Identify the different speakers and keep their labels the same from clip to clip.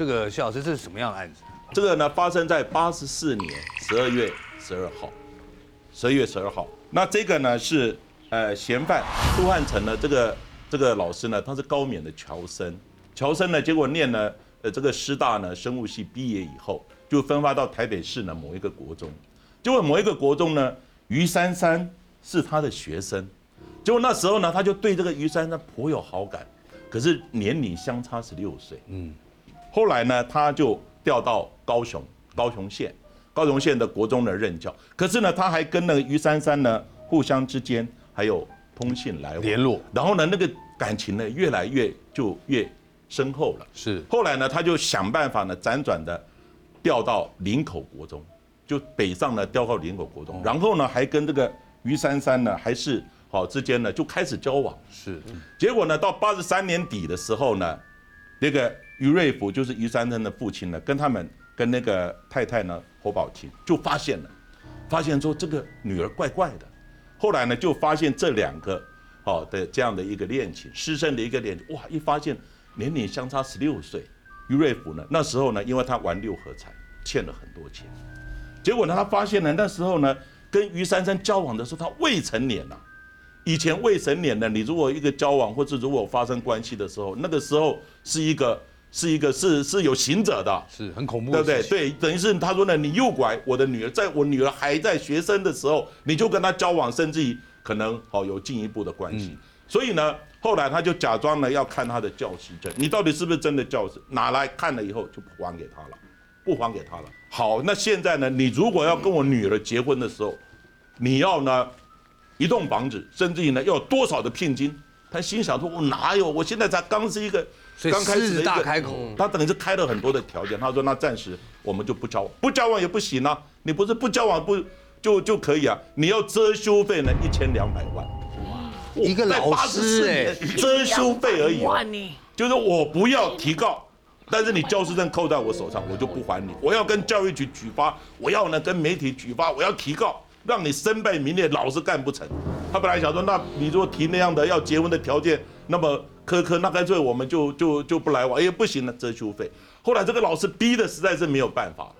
Speaker 1: 这个谢老师，这是什么样的案子？
Speaker 2: 这个呢发生在八十四年十二月十二号，十二月十二号。那这个呢是呃嫌犯杜汉成呢，这个这个老师呢他是高免的侨生，侨生呢结果念了呃这个师大呢生物系毕业以后，就分发到台北市呢某一个国中，结果某一个国中呢于珊珊是他的学生，结果那时候呢他就对这个于珊珊颇有好感，可是年龄相差十六岁，嗯，后来呢他就调到高雄高雄县。高雄县的国中的任教，可是呢，他还跟那个于珊珊呢互相之间还有通信来往
Speaker 1: 联络，
Speaker 2: 然后呢，那个感情呢越来越就越深厚了。
Speaker 1: 是，
Speaker 2: 后来呢，他就想办法呢辗转的调到林口国中，就北上呢调到林口国中，然后呢还跟这个于珊珊呢还是好之间呢就开始交往。
Speaker 1: 是，
Speaker 2: 结果呢到八十三年底的时候呢，那个于瑞福就是于珊珊的父亲呢跟他们。跟那个太太呢，侯宝琴就发现了，发现说这个女儿怪怪的。后来呢，就发现这两个好的这样的一个恋情，师生的一个恋情。哇，一发现年龄相差十六岁，于瑞福呢，那时候呢，因为他玩六合彩欠了很多钱，结果呢，他发现呢，那时候呢，跟于珊珊交往的时候，他未成年呐。以前未成年的，你如果一个交往或者如果发生关系的时候，那个时候是一个。是一个是是有行者的，
Speaker 1: 是很恐怖，
Speaker 2: 对不对？对，等于是他说呢，你诱拐我的女儿，在我女儿还在学生的时候，你就跟她交往，甚至于可能好有进一步的关系。所以呢，后来他就假装呢要看他的教师证，你到底是不是真的教师？拿来看了以后就不还给他了，不还给他了。好，那现在呢，你如果要跟我女儿结婚的时候，你要呢一栋房子，甚至于呢要多少的聘金？他心想说，我哪有？我现在才刚是一个。
Speaker 1: 刚开始大开口，
Speaker 2: 他等于是开了很多的条件。他说：“那暂时我们就不交往，不交往也不行啊！你不是不交往不就就可以啊？你要遮羞费呢，一千两百万。
Speaker 1: 哇，一个老师哎，
Speaker 2: 遮羞费而已啊！就是我不要提告，但是你教师证扣在我手上，我就不还你。我要跟教育局举发，我要呢跟媒体举发，我要提告，让你身败名裂，老是干不成。他本来想说，那你如果提那样的要结婚的条件，那么。”苛刻，那干脆我们就就就不来往，哎，不行了，遮羞费。后来这个老师逼的实在是没有办法了。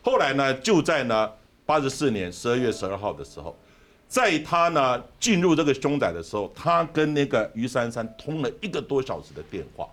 Speaker 2: 后来呢，就在呢八十四年十二月十二号的时候，在他呢进入这个凶宅的时候，他跟那个于珊珊通了一个多小时的电话，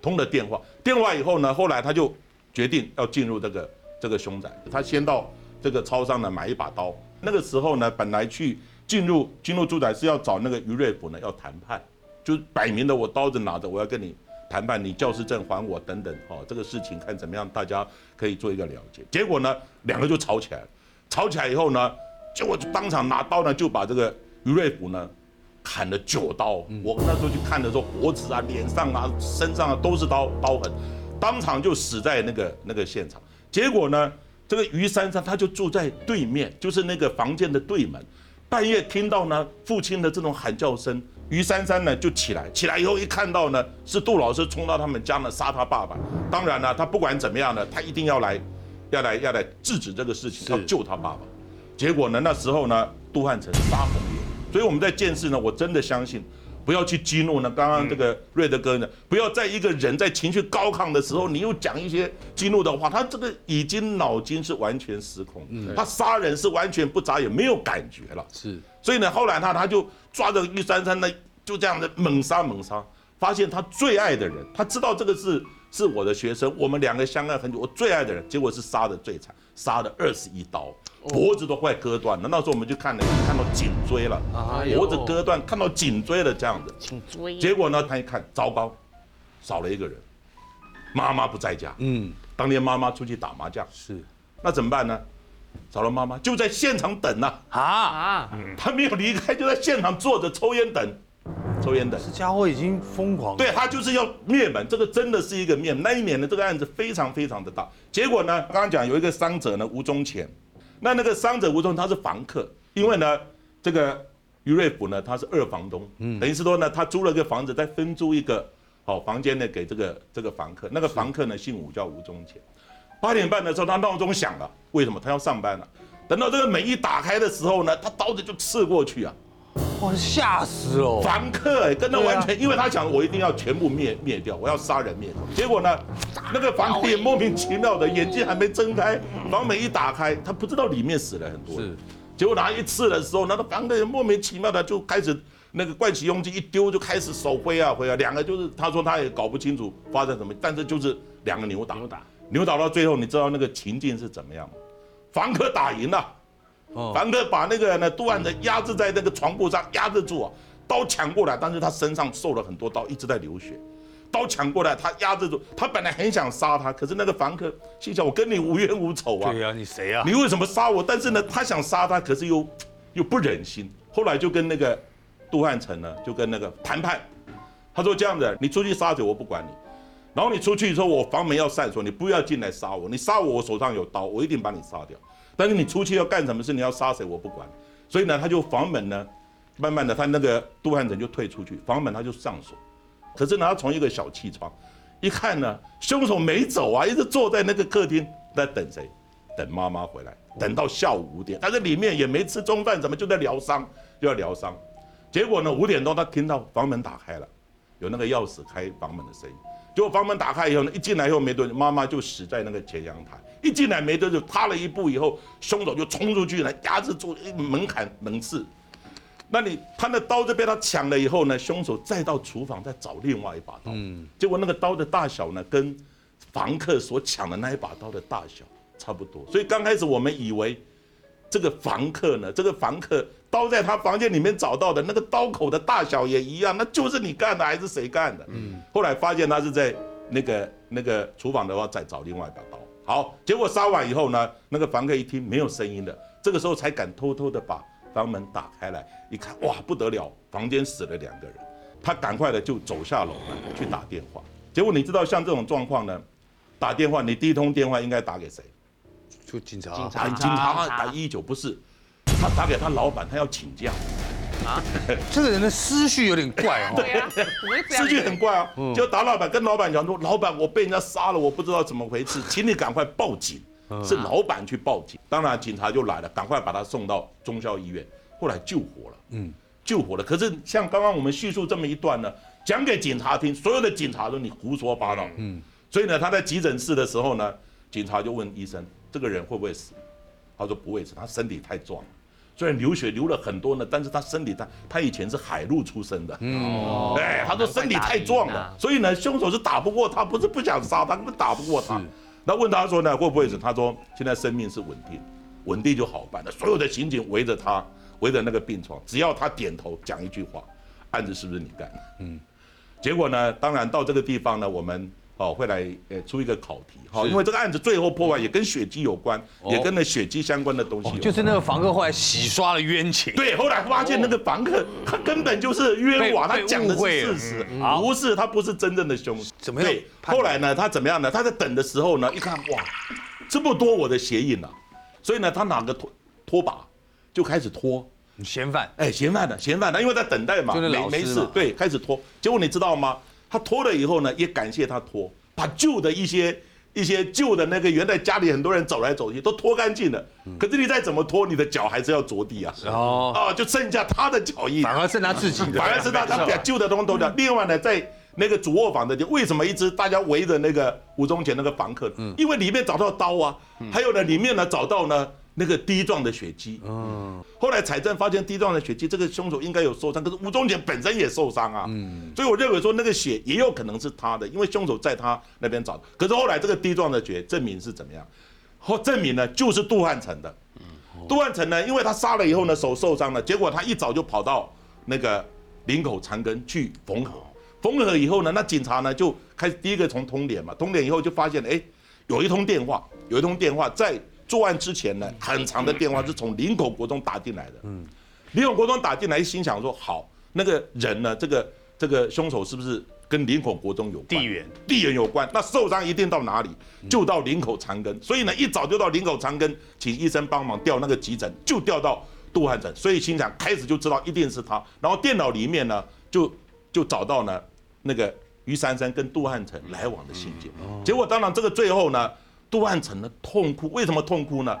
Speaker 2: 通了电话。电话以后呢，后来他就决定要进入这个这个凶宅。他先到这个超商呢买一把刀。那个时候呢，本来去进入进入住宅是要找那个于瑞甫呢要谈判。就摆明的，我刀子拿着，我要跟你谈判，你教师证还我等等，哦，这个事情看怎么样，大家可以做一个了解。结果呢，两个就吵起来了，吵起来以后呢，结果就当场拿刀呢，就把这个于瑞甫呢砍了九刀。我那时候去看的时候，脖子啊、脸上啊、身上啊都是刀刀痕，当场就死在那个那个现场。结果呢，这个于珊珊她就住在对面，就是那个房间的对门，半夜听到呢父亲的这种喊叫声。于珊珊呢就起来，起来以后一看到呢是杜老师冲到他们家呢杀他爸爸。当然呢，他不管怎么样呢，他一定要来，要来要来制止这个事情，要救他爸爸。结果呢，那时候呢，杜汉成杀红眼。所以我们在见识呢，我真的相信，不要去激怒呢。刚刚这个瑞德哥呢，不要在一个人在情绪高亢的时候，你又讲一些激怒的话，他这个已经脑筋是完全失控，他杀人是完全不眨眼，没有感觉了。
Speaker 1: 是。
Speaker 2: 所以呢，后来他他就抓着玉珊珊呢，就这样子猛杀猛杀，发现他最爱的人，他知道这个是是我的学生，我们两个相爱很久，我最爱的人，结果是杀的最惨，杀了二十一刀，脖子都快割断了。那时候我们就看了，看到颈椎了，脖子割断，看到颈椎了这样子。颈椎。结果呢，他一看，糟糕，少了一个人，妈妈不在家。嗯。当天妈妈出去打麻将。
Speaker 1: 是。
Speaker 2: 那怎么办呢？找了妈妈，就在现场等呢。啊，他没有离开，就在现场坐着抽烟等，抽烟的。
Speaker 1: 这家伙已经疯狂。
Speaker 2: 对他就是要灭门，这个真的是一个灭门。那一年的这个案子非常非常的大。结果呢，刚刚讲有一个伤者呢，吴宗前，那那个伤者吴宗他是房客，因为呢，这个于瑞甫呢他是二房东，嗯，等于是说呢，他租了个房子，再分租一个好房间呢给这个这个房客，那个房客呢姓吴，叫吴宗前。八点半的时候，他闹钟响了。为什么？他要上班了。等到这个门一打开的时候呢，他刀子就刺过去啊！
Speaker 1: 哇，吓死了！
Speaker 2: 房客哎，跟他完全，因为他想我一定要全部灭灭掉，我要杀人灭口。结果呢，那个房客也莫名其妙的眼睛还没睁开，房门一打开，他不知道里面死了很多人。
Speaker 1: 是，
Speaker 2: 结果拿一刺的时候，那个房客也莫名其妙的就开始那个盥洗用具一丢就开始手挥啊挥啊，两个就是他说他也搞不清楚发生什么，但是就是两个扭打，
Speaker 3: 扭打，
Speaker 2: 扭打到最后，你知道那个情境是怎么样吗？房客打赢了。
Speaker 1: 哦，
Speaker 2: 房客把那个呢杜汉成压制在那个床铺上，压制住啊，刀抢过来，但是他身上受了很多刀，一直在流血。刀抢过来，他压制住，他本来很想杀他，可是那个房客心想：我跟你无冤无仇啊，
Speaker 1: 对呀，你谁啊？
Speaker 2: 你为什么杀我？但是呢，他想杀他，可是又又不忍心。后来就跟那个杜汉成呢，就跟那个谈判，他说这样子，你出去杀谁我不管你，然后你出去说我房门要上锁，你不要进来杀我，你杀我我手上有刀，我一定把你杀掉。但是你出去要干什么事，你要杀谁我不管。所以呢，他就房门呢，慢慢的他那个杜汉成就退出去，房门他就上锁。可是呢，他从一个小气窗一看呢，凶手没走啊，一直坐在那个客厅在等谁？等妈妈回来，等到下午五点，但是里面也没吃中饭，怎么就在疗伤，就要疗伤。结果呢，五点钟他听到房门打开了，有那个钥匙开房门的声音。结果房门打开以后呢，一进来以后没多久，妈妈就死在那个前阳台。一进来没多久，踏了一步以后，凶手就冲出去了，压制住门槛门刺。那你他的刀就被他抢了以后呢，凶手再到厨房再找另外一把刀，嗯，结果那个刀的大小呢，跟房客所抢的那一把刀的大小差不多，所以刚开始我们以为这个房客呢，这个房客刀在他房间里面找到的那个刀口的大小也一样，那就是你干的还是谁干的？嗯，后来发现他是在那个那个厨房的话再找另外一把刀，好，结果杀完以后呢，那个房客一听没有声音了，这个时候才敢偷偷的把。房门打开来一看，哇，不得了，房间死了两个人。他赶快的就走下楼来去打电话。结果你知道，像这种状况呢，打电话，你第一通电话应该打给谁？
Speaker 1: 就警察。
Speaker 3: 警察。
Speaker 2: 警察打一九不是，他打给他老板，他要请假。
Speaker 1: 啊，这个人的思绪有点怪哦。
Speaker 3: 对啊，
Speaker 2: 思绪很怪啊。就打老板，跟老板讲说，老板，我被人家杀了，我不知道怎么回事，请你赶快报警。是老板去报警，当然警察就来了，赶快把他送到中校医院，后来救活了，嗯，救活了。可是像刚刚我们叙述这么一段呢，讲给警察听，所有的警察说你胡说八道，嗯，所以呢，他在急诊室的时候呢，警察就问医生，这个人会不会死？他说不会死，他身体太壮了，虽然流血流了很多呢，但是他身体他他以前是海陆出身的，哦，哎，他说身体太壮了，所以呢，凶手是打不过他，不是不想杀他，根本打不过他。那问他说呢会不会死？他说现在生命是稳定，稳定就好办了。所有的刑警围着他，围着那个病床，只要他点头讲一句话，案子是不是你干的？嗯，结果呢，当然到这个地方呢，我们。哦，会来呃出一个考题，好，因为这个案子最后破案也跟血迹有关，也跟那血迹相关的东西。
Speaker 1: 就是那个房客后来洗刷了冤情。
Speaker 2: 对，后来发现那个房客他根本就是冤枉，他讲的是事实，不是他不是真正的凶手。
Speaker 1: 怎么样？
Speaker 2: 对，后来呢，他怎么样呢？他在等的时候呢，一看哇，这么多我的鞋印了，所以呢，他拿个拖拖把就开始拖
Speaker 1: 嫌犯。
Speaker 2: 哎，嫌犯的嫌犯的，因为在等待嘛，没没事，对，开始拖。结果你知道吗？他拖了以后呢，也感谢他拖，把旧的一些一些旧的那个原来家里很多人走来走去都拖干净了。可是你再怎么拖，你的脚还是要着地啊。哦，啊，就剩下他的脚印，
Speaker 1: 反而是他自己的，
Speaker 2: 反而是他他把旧的东西脱掉。另外呢，在那个主卧房的就，为什么一直大家围着那个吴宗前那个房客？嗯，因为里面找到刀啊，还有呢，里面呢找到呢。那个滴状的血迹，嗯，后来财政发现滴状的血迹，这个凶手应该有受伤，可是吴宗简本身也受伤啊，嗯，所以我认为说那个血也有可能是他的，因为凶手在他那边找，可是后来这个滴状的血证明是怎么样？后证明呢就是杜汉成的，杜汉成呢，因为他杀了以后呢手受伤了，结果他一早就跑到那个林口长庚去缝合，缝合以后呢，那警察呢就开始第一个从通联嘛，通联以后就发现哎，有一通电话，有一通电话在。作案之前呢，很长的电话是从林口国中打进来的。嗯，林口国中打进来，心想说好，那个人呢，这个这个凶手是不是跟林口国中有关？
Speaker 1: 地缘，
Speaker 2: 地缘有关。那受伤一定到哪里？就到林口长庚。所以呢，一早就到林口长庚，请医生帮忙调那个急诊，就调到杜汉城。所以心想，开始就知道一定是他。然后电脑里面呢，就就找到呢那个于珊珊跟杜汉城来往的信件。结果当然这个最后呢。杜汉成了痛哭，为什么痛哭呢？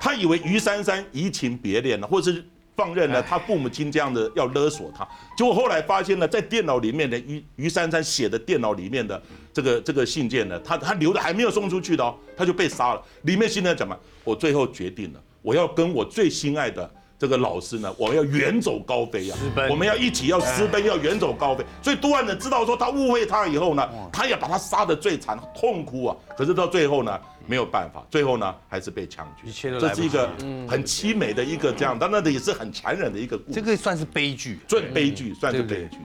Speaker 2: 他以为于珊珊移情别恋了，或者是放任了他父母亲这样的要勒索他，结果后来发现呢，在电脑里面的于于珊珊写的电脑里面的这个这个信件呢，他他留的还没有送出去的哦，他就被杀了。里面信呢怎么？我最后决定了，我要跟我最心爱的这个老师呢，我们要远走高飞啊！我们要一起要私奔，要远走高飞。所以杜万呢知道说他误会他以后呢，他也把他杀的最惨，痛哭啊！可是到最后呢？没有办法，最后呢还是被枪决。这是一个很凄美的一个这样，但那也是很残忍的一个故事。
Speaker 1: 这个算是悲剧，
Speaker 2: 最悲剧，算是悲剧。